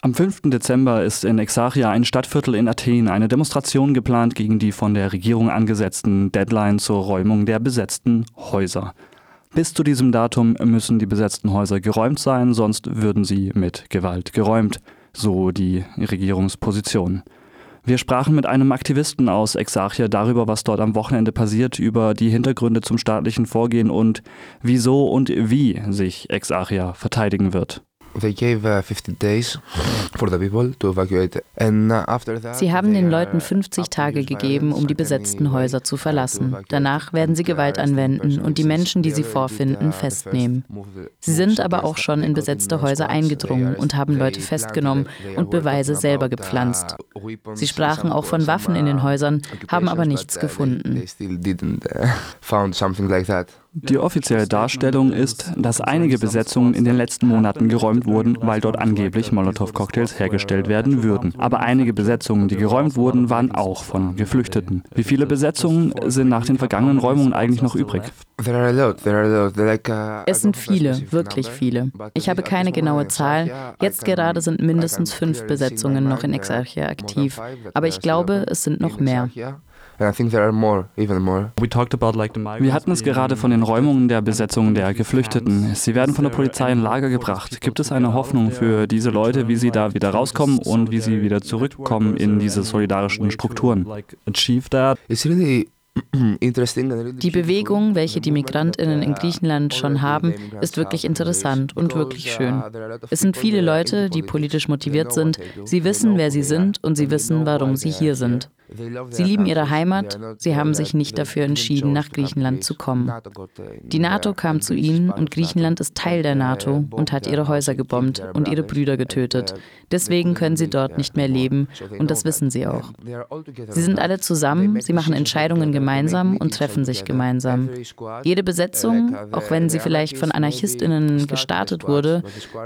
Am 5. Dezember ist in Exarchia, ein Stadtviertel in Athen, eine Demonstration geplant gegen die von der Regierung angesetzten Deadline zur Räumung der besetzten Häuser. Bis zu diesem Datum müssen die besetzten Häuser geräumt sein, sonst würden sie mit Gewalt geräumt, so die Regierungsposition. Wir sprachen mit einem Aktivisten aus Exarchia darüber, was dort am Wochenende passiert, über die Hintergründe zum staatlichen Vorgehen und wieso und wie sich Exarchia verteidigen wird. They gave 50 uh, days for the people to evacuate. And uh, after that, sie haben den Leuten 50 Tage gegeben, um die besetzten Häuser zu verlassen. Danach werden sie Gewalt anwenden und die Menschen, die sie vorfinden, festnehmen. Sie sind aber auch schon in besetzte Häuser eingedrungen und haben Leute festgenommen und Beweise selber gepflanzt. Sie sprachen auch von Waffen in den Häusern, haben aber nichts gefunden. Die offizielle Darstellung ist, dass einige Besetzungen in den letzten Monaten geräumt wurden, weil dort angeblich Molotow-Cocktails hergestellt werden würden. Aber einige Besetzungen, die geräumt wurden, waren auch von Geflüchteten. Wie viele Besetzungen sind nach den vergangenen Räumungen eigentlich noch übrig? Es sind viele, wirklich viele. Ich habe keine genaue Zahl. Jetzt gerade sind mindestens fünf Besetzungen noch in Exarchia aktiv. Aber ich glaube, es sind noch mehr. Wir hatten es gerade von den Räumungen der Besetzung der Geflüchteten. Sie werden von der Polizei in Lager gebracht. Gibt es eine Hoffnung für diese Leute, wie sie da wieder rauskommen und wie sie wieder zurückkommen in diese solidarischen Strukturen? Die Bewegung, welche die Migrantinnen in Griechenland schon haben, ist wirklich interessant und wirklich schön. Es sind viele Leute, die politisch motiviert sind. Sie wissen, wer sie sind und sie wissen, warum sie hier sind. Sie lieben ihre Heimat, sie haben sich nicht dafür entschieden, nach Griechenland zu kommen. Die NATO kam zu ihnen und Griechenland ist Teil der NATO und hat ihre Häuser gebombt und ihre Brüder getötet. Deswegen können sie dort nicht mehr leben und das wissen sie auch. Sie sind alle zusammen, sie machen Entscheidungen gemeinsam und treffen sich gemeinsam. Jede Besetzung, auch wenn sie vielleicht von Anarchistinnen gestartet wurde,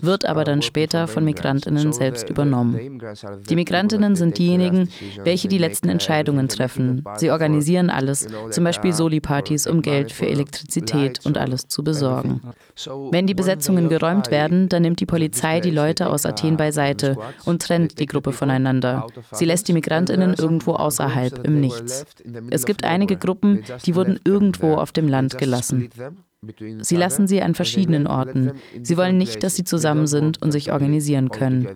wird aber dann später von Migrantinnen selbst übernommen. Die Migrantinnen sind diejenigen, welche die letzten Entscheidungen treffen. Sie organisieren alles, zum Beispiel Soli-Partys, um Geld für Elektrizität und alles zu besorgen. Wenn die Besetzungen geräumt werden, dann nimmt die Polizei die Leute aus Athen beiseite und trennt die Gruppe voneinander. Sie lässt die Migrantinnen irgendwo außerhalb im Nichts. Es gibt einige Gruppen, die wurden irgendwo auf dem Land gelassen. Sie lassen sie an verschiedenen Orten. Sie wollen nicht, dass sie zusammen sind und sich organisieren können.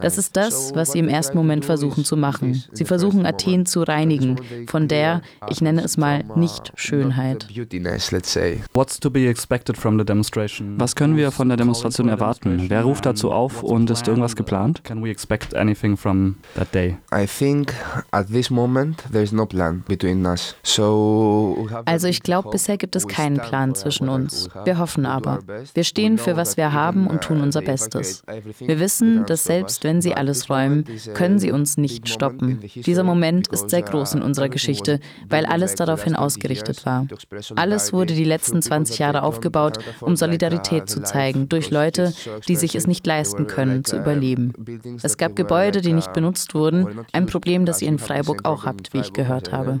Das ist das, was sie im ersten Moment versuchen zu machen. Sie versuchen Athen zu reinigen von der, ich nenne es mal, Nicht-Schönheit. Was können wir von der Demonstration erwarten? Wer ruft dazu auf und ist irgendwas geplant? Can we expect anything from that day? I think at this moment there's no plan between us. Also ich glaube, bisher gibt es keinen Plan zwischen zwischen uns. Wir hoffen aber. Wir stehen für was wir haben und tun unser Bestes. Wir wissen, dass selbst wenn sie alles räumen, können sie uns nicht stoppen. Dieser Moment ist sehr groß in unserer Geschichte, weil alles daraufhin ausgerichtet war. Alles wurde die letzten 20 Jahre aufgebaut, um Solidarität zu zeigen durch Leute, die sich es nicht leisten können, zu überleben. Es gab Gebäude, die nicht benutzt wurden, ein Problem, das ihr in Freiburg auch habt, wie ich gehört habe.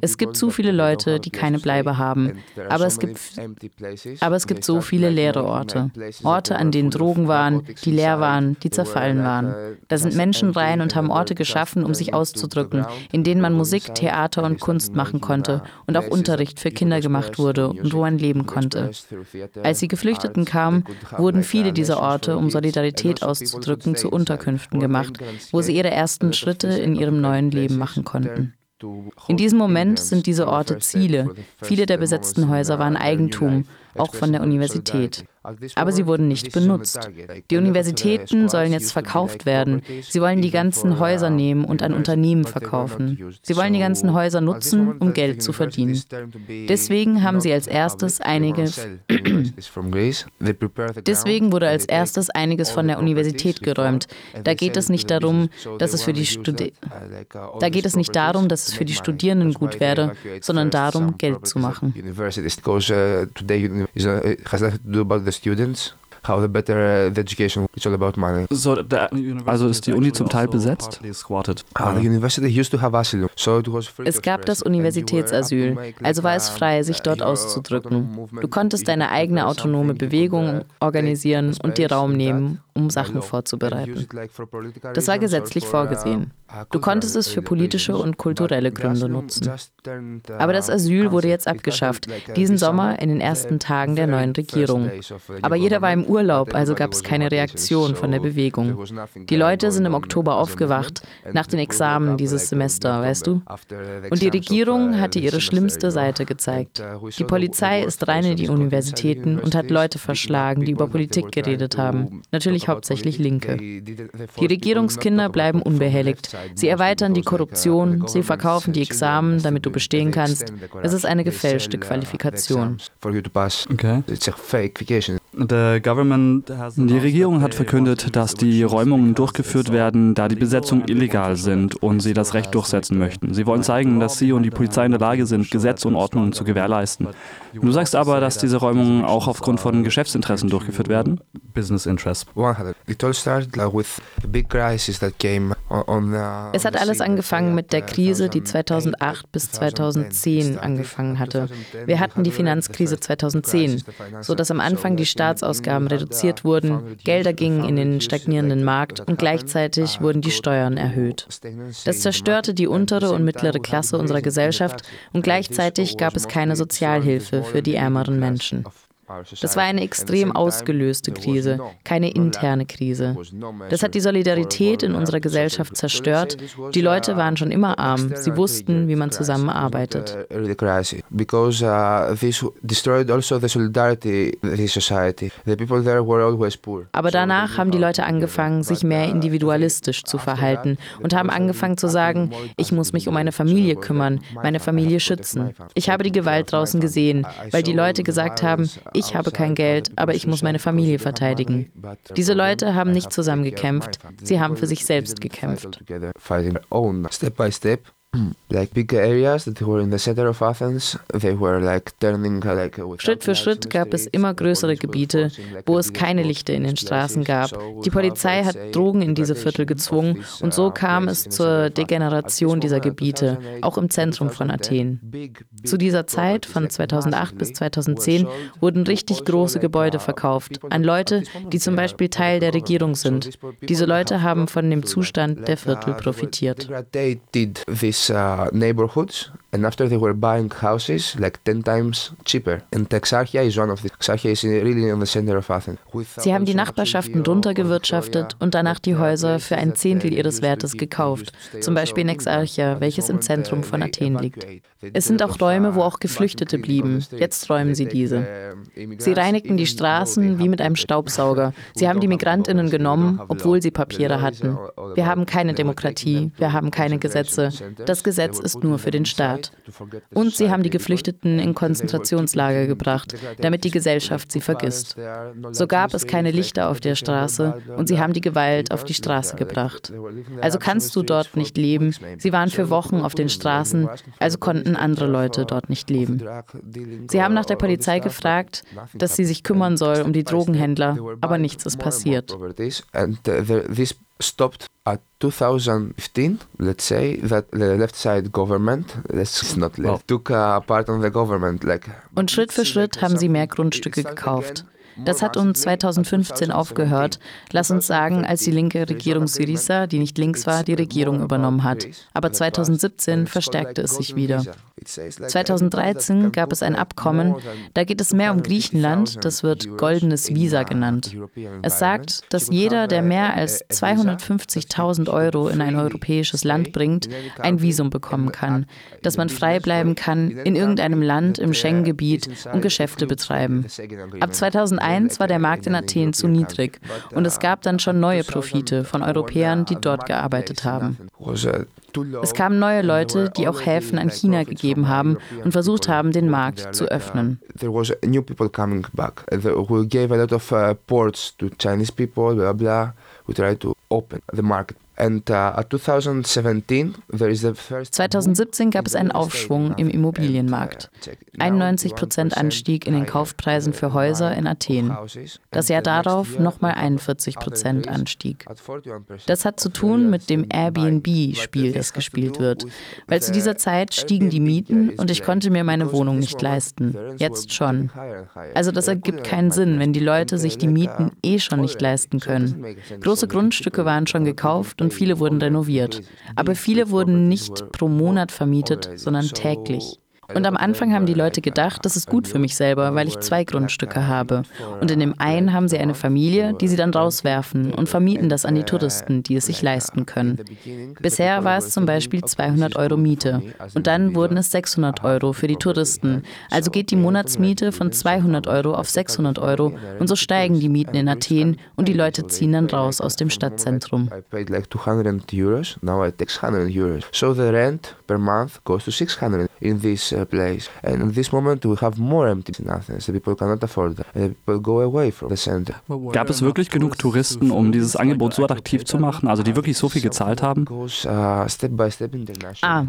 Es gibt zu viele Leute, die keine Bleibe haben, aber es gibt, aber es gibt so viele leere Orte. Orte, an denen Drogen waren, die leer waren, die zerfallen waren. Da sind Menschen rein und haben Orte geschaffen, um sich auszudrücken, in denen man Musik, Theater und Kunst machen konnte und auch Unterricht für Kinder gemacht wurde und wo man leben konnte. Als die Geflüchteten kamen, wurden viele dieser Orte, um Solidarität auszudrücken, zu Unterkünften gemacht, wo sie ihre ersten Schritte in ihrem neuen Leben machen konnten. In diesem Moment sind diese Orte Ziele. Viele der besetzten Häuser waren Eigentum, auch von der Universität. Aber sie wurden nicht benutzt. Die Universitäten sollen jetzt verkauft werden. Sie wollen die ganzen Häuser nehmen und an Unternehmen verkaufen. Sie wollen die ganzen Häuser nutzen, um Geld zu verdienen. Deswegen haben sie als erstes einiges Deswegen wurde als erstes einiges von der Universität geräumt. Da geht es nicht darum, dass es für die Studi da geht es nicht darum, dass es für die Studierenden gut wäre, sondern darum, Geld zu machen students how the better the education. It's all about money. So also ist die Uni zum Teil besetzt? Ah, the university used to have asylum, so it was free Es gab das Universitätsasyl, also war es frei, sich dort auszudrücken. Du konntest deine eigene autonome Bewegung organisieren und dir Raum nehmen, um Sachen vorzubereiten. Das war gesetzlich vorgesehen. Du konntest es für politische und kulturelle Gründe nutzen. Aber das Asyl wurde jetzt abgeschafft, diesen Sommer in den ersten Tagen der neuen Regierung. Aber jeder war im Urlaub, also gab es keine Reaktion von der Bewegung. Die Leute sind im Oktober aufgewacht, nach den Examen dieses Semester, weißt du? Und die Regierung hatte ihre schlimmste Seite gezeigt. Die Polizei ist rein in die Universitäten und hat Leute verschlagen, die über Politik geredet haben. Natürlich hauptsächlich Linke. Die Regierungskinder bleiben unbehelligt. Sie erweitern die Korruption, sie verkaufen die Examen, damit du bestehen kannst. Es ist eine gefälschte Qualifikation. Okay. Die Regierung hat verkündet, dass die Räumungen durchgeführt werden, da die Besetzungen illegal sind und sie das Recht durchsetzen möchten. Sie wollen zeigen, dass sie und die Polizei in der Lage sind, Gesetz und Ordnung zu gewährleisten. Du sagst aber, dass diese Räumungen auch aufgrund von Geschäftsinteressen durchgeführt werden? Business Interests. It all started with a big crisis that came es hat alles angefangen mit der Krise, die 2008 bis 2010 angefangen hatte. Wir hatten die Finanzkrise 2010, sodass am Anfang die Staatsausgaben reduziert wurden, Gelder gingen in den stagnierenden Markt und gleichzeitig wurden die Steuern erhöht. Das zerstörte die untere und mittlere Klasse unserer Gesellschaft und gleichzeitig gab es keine Sozialhilfe für die ärmeren Menschen. Das war eine extrem ausgelöste Krise, keine interne Krise. Das hat die Solidarität in unserer Gesellschaft zerstört. Die Leute waren schon immer arm. Sie wussten, wie man zusammenarbeitet. Also Aber danach haben die Leute angefangen, sich mehr individualistisch zu verhalten und haben angefangen zu sagen, ich muss mich um meine Familie kümmern, meine Familie schützen. Ich habe die Gewalt draußen gesehen, weil die Leute gesagt haben, ich habe kein Geld, aber ich muss meine Familie verteidigen. Diese Leute haben nicht zusammen gekämpft, sie haben für sich selbst gekämpft. Step by step, Schritt für Schritt gab es immer größere Gebiete, wo es keine Lichter in den Straßen gab. Die Polizei hat Drogen in diese Viertel gezwungen und so kam es zur Degeneration dieser Gebiete, auch im Zentrum von Athen. Zu dieser Zeit von 2008 bis 2010 wurden richtig große Gebäude verkauft an Leute, die zum Beispiel Teil der Regierung sind. Diese Leute haben von dem Zustand der Viertel profitiert uh, neighborhoods and after they were buying houses like 10 times cheaper. And Exarchia is one of the Exarchia is really in the center of Athens. Sie haben die Nachbarschaften runtergewirtschaftet und danach die Häuser für ein Zehntel ihres Wertes gekauft, zum Beispiel in Exarchia, welches im Zentrum von Athen liegt. Es sind auch Räume, wo auch Geflüchtete blieben. Jetzt räumen sie diese. Sie reinigten die Straßen wie mit einem Staubsauger. Sie haben die Migrantinnen genommen, obwohl sie Papiere hatten. Wir haben keine Demokratie, wir haben keine Gesetze. Das Gesetz ist nur für den Staat. Und sie haben die Geflüchteten in Konzentrationslager gebracht, damit die Gesellschaft sie vergisst. So gab es keine Lichter auf der Straße und sie haben die Gewalt auf die Straße gebracht. Also kannst du dort nicht leben. Sie waren für Wochen auf den Straßen, also konnten andere Leute dort nicht leben. Sie haben nach der Polizei gefragt, dass sie sich kümmern soll um die Drogenhändler, aber nichts ist passiert stopped at 2015, let's say, that the left side government, that's not left, took a part of the government. Like, Und Schritt für Schritt haben sie mehr Grundstücke gekauft. Das hat uns 2015 aufgehört. Lass uns sagen, als die linke Regierung Syriza, die nicht links war, die Regierung übernommen hat. Aber 2017 verstärkte es sich wieder. 2013 gab es ein Abkommen, da geht es mehr um Griechenland, das wird goldenes Visa genannt. Es sagt, dass jeder, der mehr als 250.000 Euro in ein europäisches Land bringt, ein Visum bekommen kann, dass man frei bleiben kann in irgendeinem Land im Schengen-Gebiet und Geschäfte betreiben. Ab 2001 war der Markt in Athen zu niedrig und es gab dann schon neue Profite von Europäern, die dort gearbeitet haben. Es kamen neue Leute, die auch Häfen an China gegeben haben und versucht haben, den Markt zu öffnen. We uh, ports to Chinese people, blah blah. We tried to open the market 2017 uh, gab es einen Aufschwung im Immobilienmarkt. 91 Prozent Anstieg in den Kaufpreisen für Häuser in Athen. Das Jahr darauf nochmal 41 Prozent Anstieg. Das hat zu tun mit dem Airbnb-Spiel, das gespielt wird. Weil zu dieser Zeit stiegen die Mieten und ich konnte mir meine Wohnung nicht leisten. Jetzt schon. Also das ergibt keinen Sinn, wenn die Leute sich die Mieten eh schon nicht leisten können. Große Grundstücke waren schon gekauft und viele wurden renoviert. Aber viele wurden nicht pro Monat vermietet, sondern täglich. Und am Anfang haben die Leute gedacht, das ist gut für mich selber, weil ich zwei Grundstücke habe. Und in dem einen haben sie eine Familie, die sie dann rauswerfen und vermieten das an die Touristen, die es sich leisten können. Bisher war es zum Beispiel 200 Euro Miete und dann wurden es 600 Euro für die Touristen. Also geht die Monatsmiete von 200 Euro auf 600 Euro und so steigen die Mieten in Athen und die Leute ziehen dann raus aus dem Stadtzentrum. So the rent per month goes to 600 in this uh, place. And in this moment we have more empty in Athens. The people cannot afford that. The people go away from the center. Gab es wirklich genug Touristen, um dieses Angebot so attraktiv zu machen, also die wirklich so viel gezahlt haben? Uh, ah,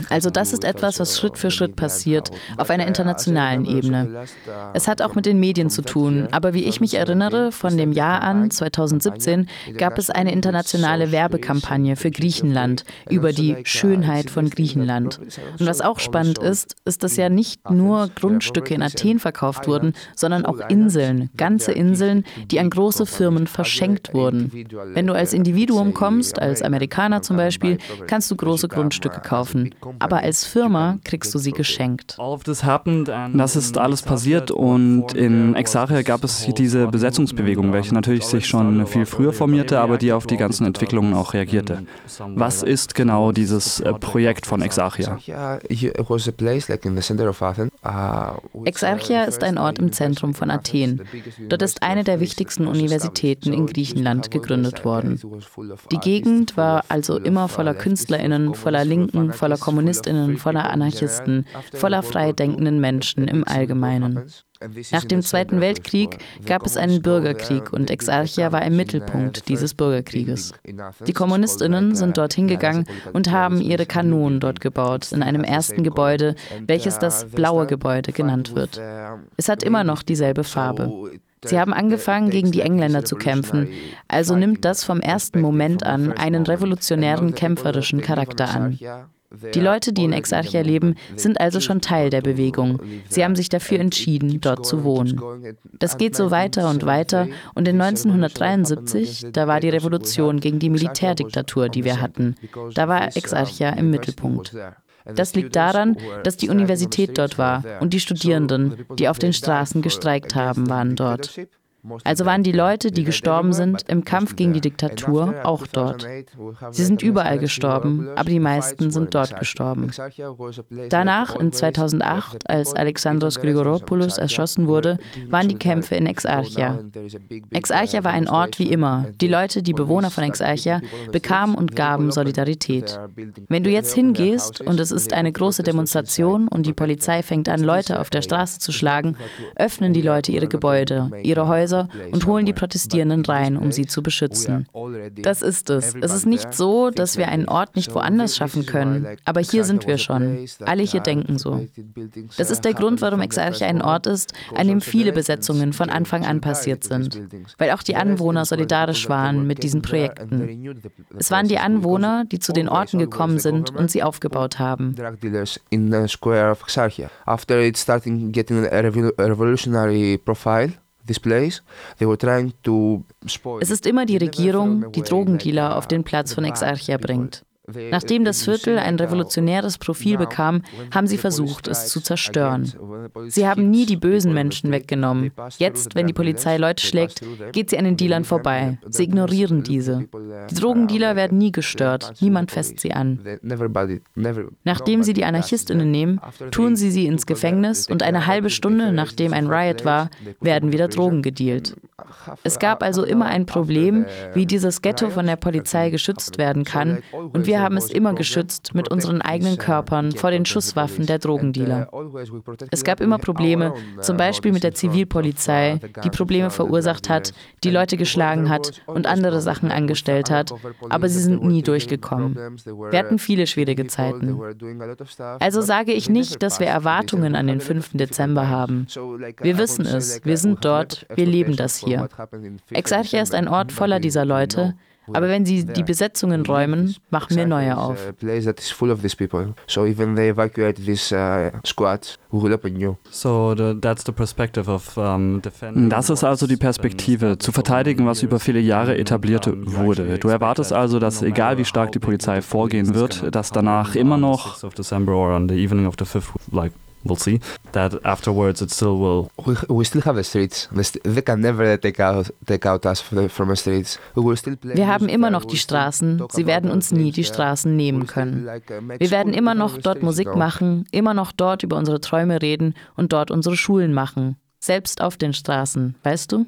also das ist etwas, was Schritt für Schritt passiert, auf einer internationalen Ebene. Es hat auch mit den Medien zu tun, aber wie ich mich erinnere, von dem Jahr an, 2017, gab es eine internationale Werbekampagne für Griechenland über die Schönheit von Griechenland. Und was auch spannend ist, ist, dass ja nicht nur Grundstücke in Athen verkauft wurden, sondern auch Inseln, ganze Inseln, die an große Firmen verschenkt wurden. Wenn du als Individuum kommst, als Amerikaner zum Beispiel, kannst du große Grundstücke kaufen. Aber als Firma kriegst du sie geschenkt. Das ist alles passiert und in Exarchia gab es diese Besetzungsbewegung, welche natürlich sich schon viel früher formierte, aber die auf die ganzen Entwicklungen auch reagierte. Was ist genau dieses äh, Projekt von Exarchia? Exarchia ist ein Ort im Zentrum von Athen. Dort ist eine der wichtigsten Universitäten in Griechenland gegründet worden. Die Gegend war also immer voller KünstlerInnen, voller Linken, voller KommunistInnen, voller Anarchisten, voller freidenkenden Menschen im Allgemeinen. Nach dem Zweiten Weltkrieg gab es einen Bürgerkrieg und Exarchia war im Mittelpunkt dieses Bürgerkrieges. Die Kommunistinnen sind dorthin gegangen und haben ihre Kanonen dort gebaut, in einem ersten Gebäude, welches das blaue Gebäude genannt wird. Es hat immer noch dieselbe Farbe. Sie haben angefangen, gegen die Engländer zu kämpfen, also nimmt das vom ersten Moment an einen revolutionären kämpferischen Charakter an. Die Leute, die in Exarchia leben, sind also schon Teil der Bewegung. Sie haben sich dafür entschieden, dort zu wohnen. Das geht so weiter und weiter und in 1973, da war die Revolution gegen die Militärdiktatur, die wir hatten. Da war Exarchia im Mittelpunkt. Das liegt daran, dass die Universität dort war und die Studierenden, die auf den Straßen gestreikt haben, waren dort. Also waren die Leute, die gestorben sind im Kampf gegen die Diktatur, auch dort. Sie sind überall gestorben, aber die meisten sind dort gestorben. Danach, in 2008, als Alexandros Grigoropoulos erschossen wurde, waren die Kämpfe in Exarchia. Exarchia war ein Ort wie immer. Die Leute, die Bewohner von Exarchia, bekamen und gaben Solidarität. Wenn du jetzt hingehst und es ist eine große Demonstration und die Polizei fängt an, Leute auf der Straße zu schlagen, öffnen die Leute ihre Gebäude, ihre Häuser, Häuser und holen die Protestierenden rein, um sie zu beschützen. Das ist es. Es ist nicht so, dass wir einen Ort nicht woanders schaffen können, aber hier sind wir schon. Alle hier denken so. Das ist der Grund, warum Exarchia ein Ort ist, an dem viele Besetzungen von Anfang an passiert sind, weil auch die Anwohner solidarisch waren mit diesen Projekten. Es waren die Anwohner, die zu den Orten gekommen sind und sie aufgebaut haben. After it starting getting a revolutionary profile, es ist immer die Regierung, die Drogendealer auf den Platz von Exarchia bringt. Nachdem das Viertel ein revolutionäres Profil bekam, haben sie versucht, es zu zerstören. Sie haben nie die bösen Menschen weggenommen. Jetzt, wenn die Polizei Leute schlägt, geht sie an den Dealern vorbei. Sie ignorieren diese. Die Drogendealer werden nie gestört. Niemand fässt sie an. Nachdem sie die Anarchistinnen nehmen, tun sie sie ins Gefängnis und eine halbe Stunde nachdem ein Riot war, werden wieder Drogen gedealt. Es gab also immer ein Problem, wie dieses Ghetto von der Polizei geschützt werden kann und wir Wir haben es immer geschützt mit unseren eigenen Körpern vor den Schusswaffen der Drogendealer. Es gab immer Probleme, zum Beispiel mit der Zivilpolizei, die Probleme verursacht hat, die Leute geschlagen hat und andere Sachen angestellt hat, aber sie sind nie durchgekommen. Wir hatten viele schwierige Zeiten. Also sage ich nicht, dass wir Erwartungen an den 5. Dezember haben. Wir wissen es, wir sind dort, wir leben das hier. Exarchia ist ein Ort voller dieser Leute, aber wenn sie die Besetzungen räumen, machen wir neue auf. So even they evacuate these squads, we will open new. So that's the perspective of Das ist also die Perspektive, zu verteidigen, was über viele Jahre etabliert wurde. Du erwartest also, dass egal wie stark die Polizei vorgehen wird, dass danach immer noch we'll see that afterwards it still will. We, we still have the streets. They can never take out, take out us from the streets. We will still play Wir haben immer noch die Straßen. Sie werden uns nie die Straßen nehmen können. Wir werden immer noch dort Musik machen, immer noch dort über unsere Träume reden und dort unsere Schulen machen. Selbst auf den Straßen, weißt du?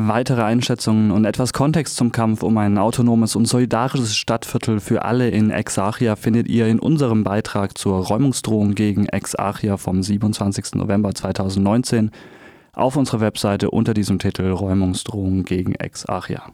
Weitere Einschätzungen und etwas Kontext zum Kampf um ein autonomes und solidarisches Stadtviertel für alle in Exarchia findet ihr in unserem Beitrag zur Räumungsdrohung gegen Exarchia vom 27. November 2019 auf unserer Webseite unter diesem Titel Räumungsdrohung gegen Exarchia.